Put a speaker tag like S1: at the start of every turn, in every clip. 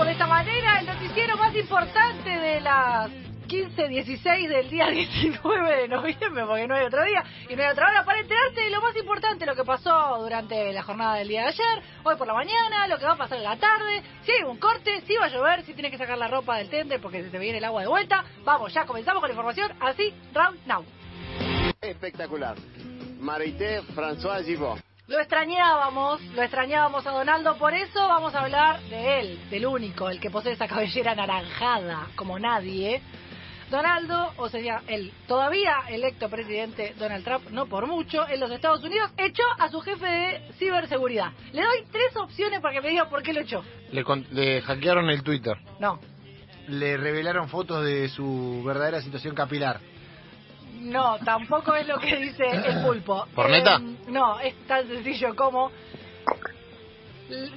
S1: Comenzamos de esta manera el noticiero más importante de las 15, 16 del día 19 de noviembre, porque no hay otro día y no hay otra hora, para enterarte de lo más importante, lo que pasó durante la jornada del día de ayer, hoy por la mañana, lo que va a pasar en la tarde, si hay un corte, si va a llover, si tienes que sacar la ropa del tender porque se te viene el agua de vuelta. Vamos, ya comenzamos con la información, así, round now.
S2: Espectacular. Marité François Givot.
S1: Lo extrañábamos, lo extrañábamos a Donaldo, por eso vamos a hablar de él, del único, el que posee esa cabellera anaranjada como nadie. Donaldo, o sea, el todavía electo presidente Donald Trump, no por mucho, en los Estados Unidos, echó a su jefe de ciberseguridad. Le doy tres opciones para que me diga por qué lo echó.
S3: Le, con- le hackearon el Twitter.
S1: No,
S3: Le revelaron fotos de su verdadera situación capilar.
S1: no, tampoco es lo que dice el pulpo.
S3: ¿Por neta?
S1: Eh, no, es tan sencillo como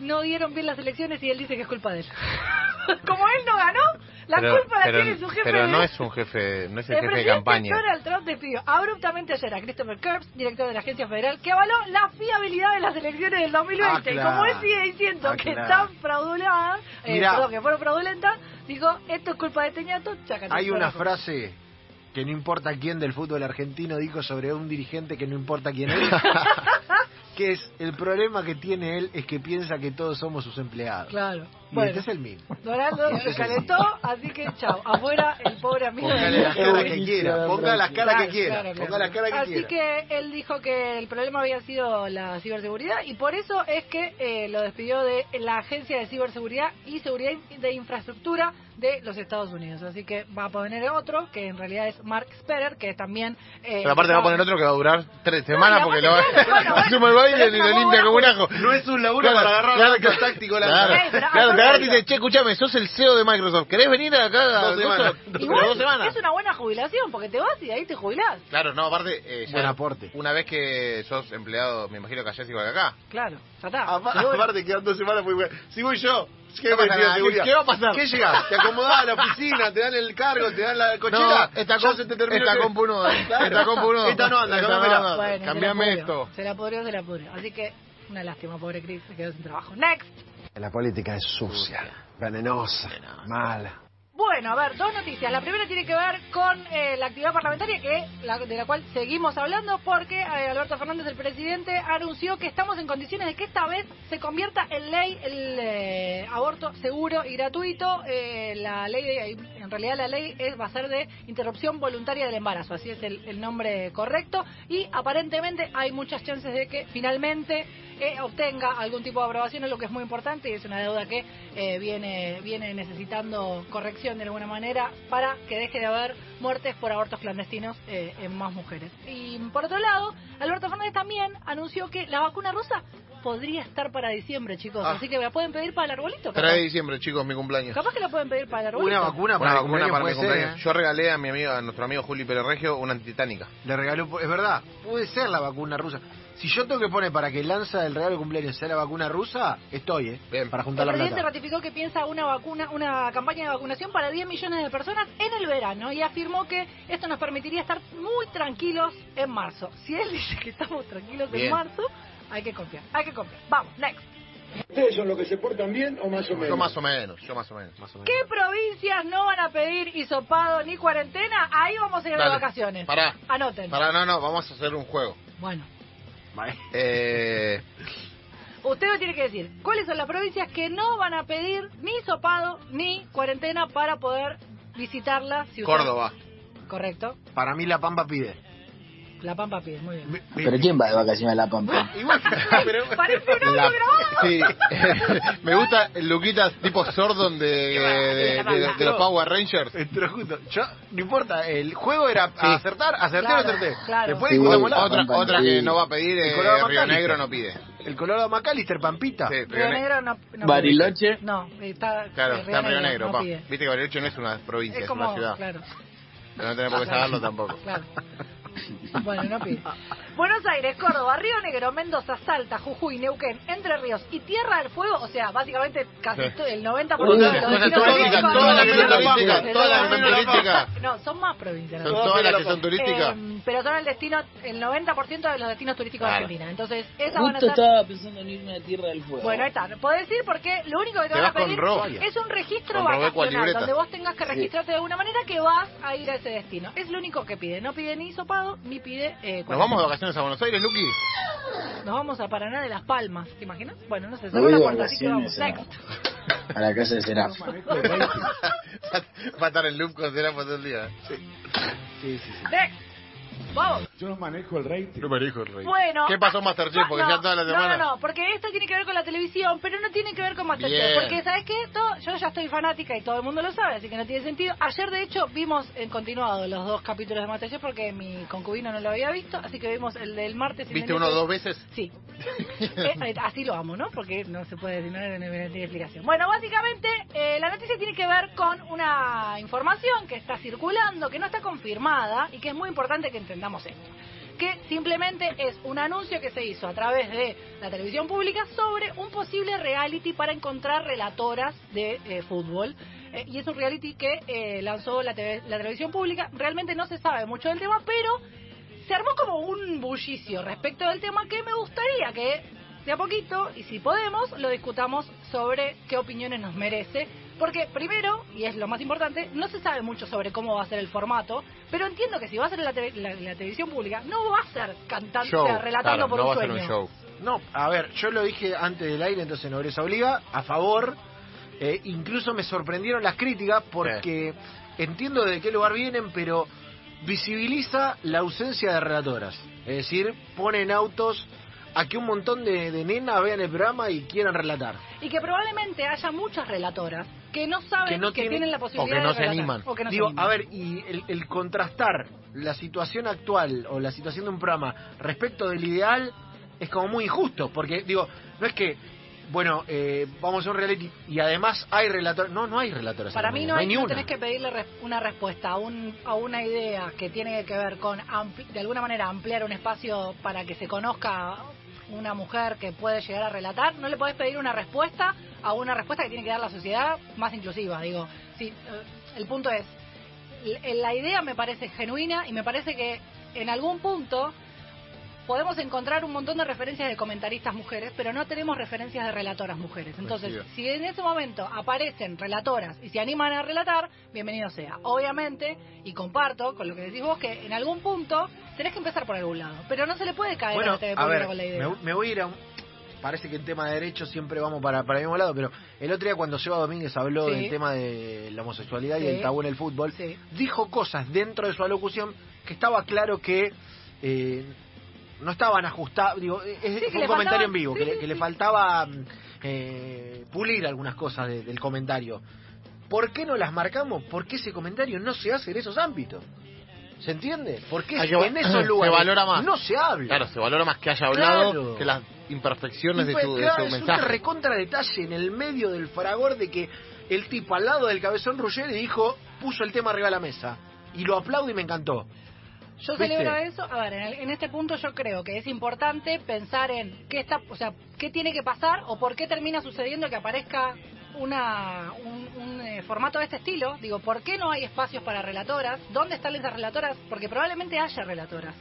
S1: no dieron bien las elecciones y él dice que es culpa de él. como él no ganó, la
S3: pero,
S1: culpa la
S3: pero-
S1: tiene su jefe
S3: pero no es un jefe, no es el
S1: El
S3: jefe de campaña.
S1: Donald Trump despidió abruptamente ayer a Christopher Curbs, director de la agencia federal, que avaló la fiabilidad de las elecciones del 2020.
S3: Ah, claro.
S1: Como él sigue diciendo
S3: Ah,
S1: que
S3: claro.
S1: están frauduladas, eh, perdón, que fueron fraudulentas, dijo, esto es culpa de Teñato.
S3: Hay una frase que no importa quién del fútbol argentino dijo sobre un dirigente que no importa quién es. que es el problema que tiene él es que piensa que todos somos sus empleados.
S1: Claro.
S3: Y
S1: Bueno,
S3: este es el mismo.
S1: Donaldo se calentó, así que chao. Afuera el pobre amigo
S3: Póngale las caras que quiera, ponga las caras que quiera,
S1: claro,
S3: ponga
S1: claro.
S3: las caras que
S1: Así
S3: quiera.
S1: que él dijo que el problema había sido la ciberseguridad y por eso es que eh, lo despidió de la Agencia de Ciberseguridad y Seguridad de Infraestructura de los Estados Unidos. Así que va a poner otro, que en realidad es Mark Sperer, que también... eh,
S3: Pero aparte va a poner otro que va a durar tres semanas porque lo asume el baile y lo limpia como un ajo.
S4: No es un laburo para agarrar
S3: claro,
S4: datos
S3: claro, Claro, te
S1: aparte
S3: agarra y
S1: digo-
S3: dice, che, escúchame, sos el CEO de Microsoft, ¿querés venir acá a
S4: Dos semanas.
S3: Pero
S1: Igual
S3: dos semanas?
S1: es una buena jubilación, porque te vas y de ahí te jubilás.
S3: Claro, no, aparte, eh,
S4: Buen aporte.
S3: una vez que sos empleado, me imagino que allá es igual que acá.
S1: Claro, ya está.
S4: Aparte quedan dos semanas muy buenas. Si voy yo, ¿qué,
S3: pasa? ¿Qué va a pasar?
S4: ¿Qué llegás? Te acomodás a la oficina, te dan el cargo, te dan la cochera.
S3: No, esta
S4: ya
S3: com-
S4: se te terminó
S3: esta compu no.
S4: Claro.
S3: Esta compu no.
S4: Esta no anda,
S3: Esta
S4: cambiamela.
S3: no anda.
S1: Bueno,
S3: Cambiame
S1: se la pudrió.
S3: esto.
S1: Se la pudrió, se la pudrió. Así que, una lástima, pobre Chris, se quedó sin trabajo. Next.
S2: La política es sucia, venenosa, mala.
S1: Bueno, a ver, dos noticias. La primera tiene que ver con eh, la actividad parlamentaria, que la- de la cual seguimos hablando, porque eh, Alberto Fernández, el presidente, anunció que estamos en condiciones de que esta vez se convierta en ley el eh, aborto seguro y gratuito. Eh, la ley, de- en realidad, la ley es, va a ser de interrupción voluntaria del embarazo, así es el, el nombre correcto. Y aparentemente hay muchas chances de que finalmente eh, obtenga algún tipo de aprobación, es lo que es muy importante y es una deuda que eh, viene, viene necesitando corrección de alguna manera para que deje de haber muertes por abortos clandestinos eh, en más mujeres. Y por otro lado, Alberto Fernández también anunció que la vacuna rusa podría estar para diciembre, chicos,
S3: Ah.
S1: así que la pueden pedir para el arbolito.
S3: 3
S1: Capaz,
S3: de diciembre, chicos, mi cumpleaños.
S1: capaz que la pueden pedir para el arbolito.
S4: Una vacuna
S3: Una
S4: para el
S3: vacuna para mi
S4: puede ser,
S3: cumpleaños.
S4: ¿eh?
S3: Yo regalé a mi amigo, a nuestro amigo Juli Pérez Regio, una antitánica.
S4: Le regaló, es verdad, puede ser la vacuna rusa. Si yo tengo que poner para que lanza el regalo de cumpleaños sea la vacuna rusa, estoy, ¿eh?
S3: Bien.
S4: Para juntar
S1: El
S4: la
S1: presidente
S4: plata.
S1: ratificó que piensa una vacuna, una campaña de vacunación para 10 millones de personas en el verano y afirmó que esto nos permitiría estar muy tranquilos en marzo. Si él dice que estamos tranquilos
S3: Bien.
S1: en marzo, hay que confiar, hay que confiar. Vamos, next.
S5: ¿Ustedes son los que se portan bien o más o menos?
S3: Yo más o menos, yo más o menos. Más o menos.
S1: ¿Qué provincias no van a pedir hisopado ni cuarentena? Ahí vamos a ir de
S3: Dale,
S1: vacaciones.
S3: Pará.
S1: Anoten.
S3: Pará, no, no, vamos a hacer un juego.
S1: Bueno,
S3: Eh,
S1: usted me tiene que decir cuáles son las provincias que no van a pedir ni hisopado ni cuarentena para poder visitarla. Si usted-
S3: Córdoba.
S1: Correcto.
S4: Para mí la Pampa pide.
S1: La Pampa pide, muy bien.
S4: Mi- mi-
S6: ¿Pero quién va de vacaciones a La Pampa?
S4: Igual, pero...
S1: Parece un audio
S3: La-
S1: grabado.
S3: sí, me gusta el Luquita tipo Sordon de, de, de- de- de los Power Rangers.
S4: Pero justo, yo, no importa, el juego era
S3: Sí.
S4: acertar, acerté
S1: Claro,
S4: o acerté.
S1: claro.
S4: Después
S6: Sí,
S4: la
S3: Otra,
S6: Pampa,
S3: otra
S6: sí.
S3: que no va a pedir
S4: El
S3: eh, Río. Negro no pide.
S4: El Colorado Macalister, Pampita.
S3: Sí,
S1: Río
S3: Río Ne-
S1: Negro no, no
S6: Bariloche.
S1: No, está,
S3: Claro, está Río Negro,
S1: no
S3: pa.
S1: pide.
S3: Viste que Bariloche no es una provincia,
S1: Es
S3: una ciudad.
S1: claro,
S3: Pero no tenés por qué saberlo tampoco.
S1: claro. Bueno, no pide. Buenos Aires, Córdoba, Río Negro, Mendoza, Salta, Jujuy, Neuquén, Entre Ríos y Tierra del Fuego, o sea, básicamente casi el 90%
S3: Toda
S1: de los
S3: toda la
S1: destinos
S3: turística,
S1: turísticos
S3: toda la
S1: de-
S3: que son turística,
S1: de-
S3: toda la que
S1: de-
S3: son turística.
S1: No, son más provincias.
S3: Son
S1: ¿no?
S3: todas las que son turísticas.
S1: Eh, pero son el destino, el 90% de los destinos turísticos de. Argentina. Entonces, esas van a ser...
S6: estaba pensando en irme a Tierra del Fuego.
S1: Bueno, ahí está. Podés decir porque lo único que te,
S3: Te
S1: van a pedir es un registro vacacional donde vos tengas que registrarte de alguna manera que vas a ir a ese destino. Es lo único que pide. No pide ni hisopado ni pide. Eh,
S3: ¿Nos vamos de vacaciones a Buenos Aires, Luqui?
S1: Nos vamos a Paraná de las Palmas. ¿Te imaginas? Bueno, no sé. Una
S6: de
S1: puerta, así que vamos.
S6: vacaciones
S1: Next.
S6: a la casa de Seraf.
S3: Va a estar en loop con Serapos todo el día.
S4: Sí, sí, sí.
S1: Next. Vamos.
S5: Yo no manejo el rating.
S3: No me dijo el rey.
S1: Bueno.
S3: ¿Qué pasó Masterchef? Porque
S1: no,
S3: ya toda la
S1: no,
S3: semana...
S1: No, no, porque esto tiene que ver con la televisión, pero no tiene que ver con Masterchef.
S3: Bien.
S1: Porque, ¿sabes qué? Todo- yo ya estoy fanática y todo el mundo lo sabe, así que no tiene sentido. Ayer, de hecho, vimos en continuado los dos capítulos de Masterchef porque mi concubino no lo había visto, así que vimos el del martes y
S3: ¿Viste uno
S1: miércoles.
S3: dos veces?
S1: Sí. Eh, eh, así lo amo, ¿no? Porque no se puede decir, no no, no, no tiene explicación. Bueno, básicamente eh, la noticia tiene que ver con una información que está circulando, que no está confirmada y que es muy importante que entendamos Que simplemente es un anuncio que se hizo a través de la televisión pública sobre un posible reality para encontrar relatoras de eh, fútbol. Eh, y es un reality que eh, lanzó la, TV la televisión pública. Realmente no se sabe mucho del tema, pero se armó como un bullicio respecto del tema que me gustaría que de a poquito, y si podemos, lo discutamos sobre qué opiniones nos merece. Porque primero, y es lo más importante, no se sabe mucho sobre cómo va a ser el formato, pero entiendo que si va a ser en la, la- la televisión pública, no va a ser cantante,
S3: Show,
S1: o sea, relatando
S3: claro,
S1: por
S3: no
S1: un
S3: va a ser
S1: sueño.
S3: un show.
S4: No, a ver, yo lo dije antes del aire, entonces no se obliga, a favor. Eh, incluso me sorprendieron las críticas porque entiendo de qué lugar vienen, pero visibiliza la ausencia de relatoras. Es decir, ponen autos a que un montón de, de nenas vean el programa y quieran relatar.
S1: Y que probablemente haya muchas relatoras que no saben que,
S4: tienen-
S1: tienen la posibilidad
S3: o que no
S1: de
S3: se
S1: relatar,
S3: animan.
S1: o que no se
S4: Digo,
S1: animan.
S4: a ver, y el, el contrastar la situación actual o la situación de un programa respecto del ideal es como muy injusto, porque digo, no es que, bueno, eh, vamos a un reality y además hay relatores, no, no hay relatores.
S1: Para mí no, hay,
S4: ni
S1: no
S4: una.
S1: tenés que pedirle res- una respuesta a, un, a una idea que tiene que ver con, de alguna manera, ampliar un espacio para que se conozca una mujer que puede llegar a relatar. No le podés pedir una respuesta a una respuesta que tiene que dar la sociedad más inclusiva. Digo, sí, eh, el punto es, la idea me parece genuina y me parece que en algún punto podemos encontrar un montón de referencias de comentaristas mujeres, pero no tenemos referencias de relatoras mujeres. Entonces, si en ese momento aparecen relatoras y se animan a relatar, bienvenido sea. Obviamente, y comparto con lo que decís vos, que en algún punto tenés que empezar por algún lado, pero no se le puede caer a
S4: Bueno,
S1: la TV
S4: a ver,
S1: con la idea.
S4: me, me voy a ir a un... Parece que en tema de derechos siempre vamos para, para el mismo lado, pero el otro día cuando Seba Domínguez habló
S1: Sí.
S4: del tema de la homosexualidad
S1: Sí.
S4: y el tabú en el fútbol,
S1: Sí.
S4: dijo cosas dentro de su alocución que estaba claro que eh, no estaban ajustadas. Digo, es- fue un comentario en vivo,
S1: sí,
S4: que, le,
S1: sí,
S4: que le faltaba mm, eh, pulir algunas cosas de- del comentario. ¿Por qué no las marcamos? Porque ese comentario no se hace en esos ámbitos. ¿Se entiende? Porque en esos
S3: se
S4: lugares
S3: valora más.
S4: no se habla.
S3: Claro, se valora más que haya hablado
S4: Claro.
S3: que las imperfecciones de de
S4: claro,
S3: su
S4: es un
S3: mensaje.
S4: recontra detalle en el medio del fragor de que el tipo al lado del cabezón Ruggeri dijo, puso el tema arriba de la mesa. Y lo aplaudo y me encantó.
S1: Yo
S4: ¿Viste?
S1: celebro eso. A ver, en, el- en este punto yo creo que es importante pensar en qué está, o sea, qué tiene que pasar o por qué termina sucediendo que aparezca una un, un, eh, formato de este estilo. Digo, ¿por qué no hay espacios para relatoras? ¿Dónde están esas relatoras? Porque probablemente haya relatoras.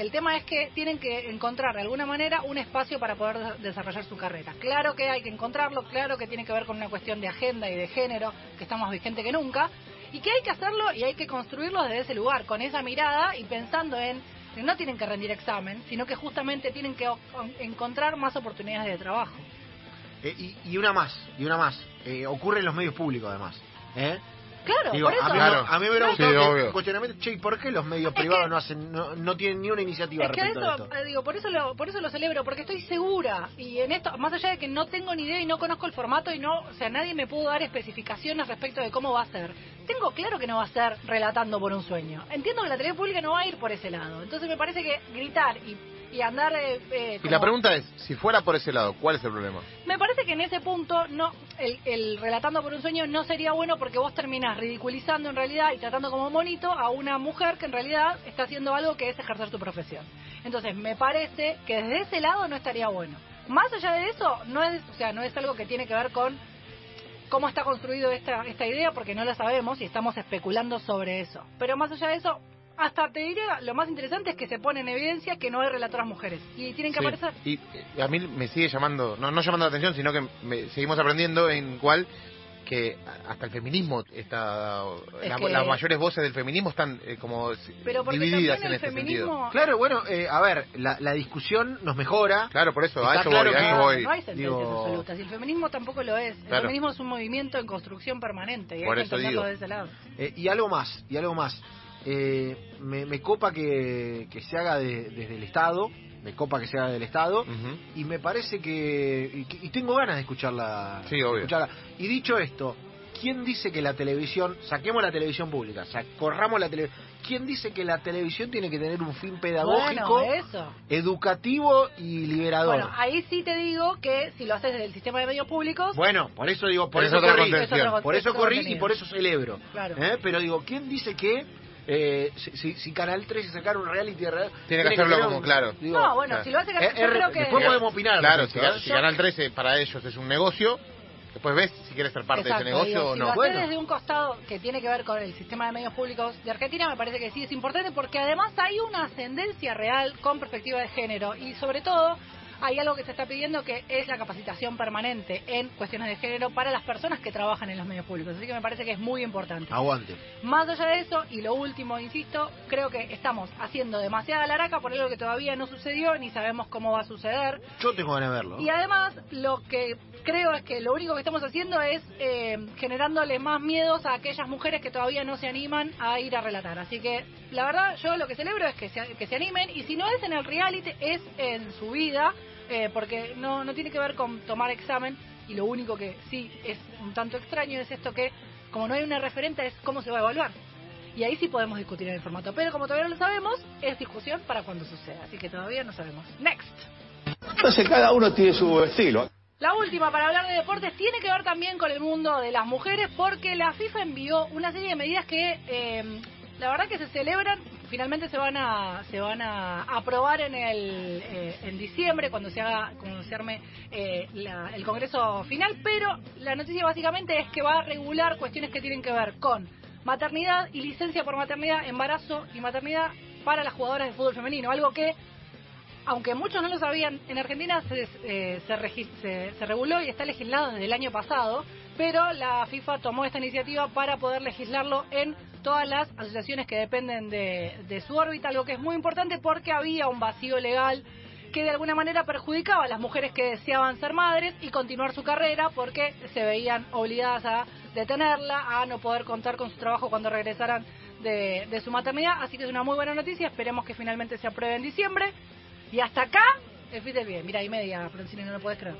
S1: El tema es que tienen que encontrar de alguna manera un espacio para poder de- desarrollar su carrera. Claro que hay que encontrarlo, claro que tiene que ver con una cuestión de agenda y de género que está más vigente que nunca, y que hay que hacerlo y hay que construirlo desde ese lugar, con esa mirada y pensando en que no tienen que rendir examen, sino que justamente tienen que encontrar más oportunidades de trabajo.
S4: Eh, y, y una más, y una más. Eh, ocurre en los medios públicos además. ¿eh?
S1: Claro,
S4: Digo,
S1: por eso.
S4: a, mí,
S3: Claro.
S4: a mí me hubiera
S3: Sí,
S4: gustado que
S3: obvio.
S4: cuestionamiento, che, ¿y por qué los medios
S1: Es
S4: privados
S1: que-
S4: no hacen, no, no tienen ni una iniciativa
S1: Es que
S4: respecto
S1: eso,
S4: de esto?
S1: eh, digo, por eso lo, por eso lo celebro, porque estoy segura y en esto, más allá de que no tengo ni idea y no conozco el formato y no, o sea, nadie me pudo dar especificaciones respecto de cómo va a ser. Tengo claro que no va a ser relatando por un sueño. Entiendo que la televisión pública no va a ir por ese lado. Entonces me parece que gritar y, y andar eh, eh,
S3: Y la pregunta es, si fuera por ese lado, ¿cuál es el problema?
S1: me parece que en ese punto no el, el relatando por un sueño no sería bueno porque vos terminás ridiculizando en realidad y tratando como monito a una mujer que en realidad está haciendo algo que es ejercer tu profesión. Entonces, me parece que desde ese lado no estaría bueno. Más allá de eso, no es, o sea, no es algo que tiene que ver con cómo está construido esta, esta idea, porque no la sabemos y estamos especulando sobre eso. Pero más allá de eso, hasta te diría, lo más interesante es que se pone en evidencia que no hay relatoras mujeres. Y tienen que
S3: Sí.
S1: aparecer.
S3: Y eh, a mí me sigue llamando, no, no llamando la atención, sino que me- seguimos aprendiendo en cual que hasta el feminismo está,
S1: Es
S3: la-
S1: que-
S3: las mayores voces del feminismo están eh, como
S1: Pero
S3: divididas en
S1: el
S3: este
S1: feminismo...
S3: sentido.
S4: Claro, bueno, eh, a ver, la, la discusión nos mejora.
S3: Claro, por eso, a
S4: Está
S3: eso
S4: claro
S3: voy, a eso voy.
S1: No hay sentencias
S4: Digo-
S1: absolutas y el feminismo tampoco lo es. El
S3: Claro.
S1: feminismo es un movimiento en construcción permanente y
S3: Por
S1: hay que
S3: eso digo.
S1: de ese lado.
S4: Eh, y algo más, y algo más. Eh, me, me copa que, que se haga de- desde el Estado, me copa que se haga del Estado, y me parece que y, tengo ganas de escucharla,
S3: Sí, obvio.
S4: escucharla. Y dicho esto, ¿quién dice que la televisión, saquemos la televisión pública, o sea, corramos la televisión, ¿quién dice que la televisión tiene que tener un fin pedagógico,
S1: Bueno, eso.
S4: educativo y liberador?
S1: Bueno, ahí sí te digo que si lo haces desde el sistema de medios públicos,
S4: Bueno, por eso digo, por
S3: Es
S4: eso
S3: otra
S4: corrí, por eso corrí y por eso celebro.
S1: Claro.
S4: ¿Eh? Pero digo, ¿quién dice que eh, si, si- si Canal 13 sacara un reality de real,
S3: Tiene que hacerlo como
S4: un-
S3: claro.
S4: digo,
S1: no, bueno,
S3: claro.
S1: si lo hace
S4: eh,
S1: yo
S4: eh,
S1: creo que...
S4: después podemos opinar.
S3: Claro, si,
S4: ¿eh?
S3: si Canal 13 para ellos es un negocio, después ves si quieres ser parte
S1: Exacto,
S3: de ese negocio
S1: digo,
S3: o
S1: si
S3: no.
S1: lo
S4: Bueno.
S1: desde un costado que tiene que ver con el sistema de medios públicos de Argentina, me parece que sí es importante porque además hay una ascendencia real con perspectiva de género y sobre todo hay algo que se está pidiendo que es la capacitación permanente en cuestiones de género para las personas que trabajan en los medios públicos. Así que me parece que es muy importante.
S4: Aguante.
S1: Más allá de eso, y lo último, insisto, creo que estamos haciendo demasiada laraca por algo que todavía no sucedió ni sabemos cómo va a suceder.
S4: Yo tengo ganas de verlo.
S1: Y además, lo que creo es que lo único que estamos haciendo es eh, generándole más miedos a aquellas mujeres que todavía no se animan a ir a relatar. Así que, la verdad, yo lo que celebro es que se, que se animen y si no es en el reality, es en su vida, eh, porque no, no tiene que ver con tomar examen y lo único que sí es un tanto extraño es esto que, como no hay una referente, es cómo se va a evaluar. Y ahí sí podemos discutir en el formato. Pero como todavía no lo sabemos, es discusión para cuando suceda. Así que todavía no sabemos. Next.
S7: Entonces cada uno tiene su estilo.
S1: La última para hablar de deportes tiene que ver también con el mundo de las mujeres porque la FIFA envió una serie de medidas que eh, la verdad que se celebran, finalmente se van a se van a aprobar en el eh, en diciembre cuando se haga cuando eh, la- el Congreso final, pero la noticia básicamente es que va a regular cuestiones que tienen que ver con maternidad y licencia por maternidad, embarazo y maternidad para las jugadoras de fútbol femenino, algo que aunque muchos no lo sabían, en Argentina se, eh, se, se- se reguló y está legislado desde el año pasado, pero la FIFA tomó esta iniciativa para poder legislarlo en todas las asociaciones que dependen de, su órbita, algo que es muy importante porque había un vacío legal que de alguna manera perjudicaba a las mujeres que deseaban ser madres y continuar su carrera porque se veían obligadas a detenerla, a no poder contar con su trabajo cuando regresaran de, su maternidad. Así que es una muy buena noticia, esperemos que finalmente se apruebe en diciembre. Y hasta acá, el del bien. Mira, y media, Francine, no lo puedes creer.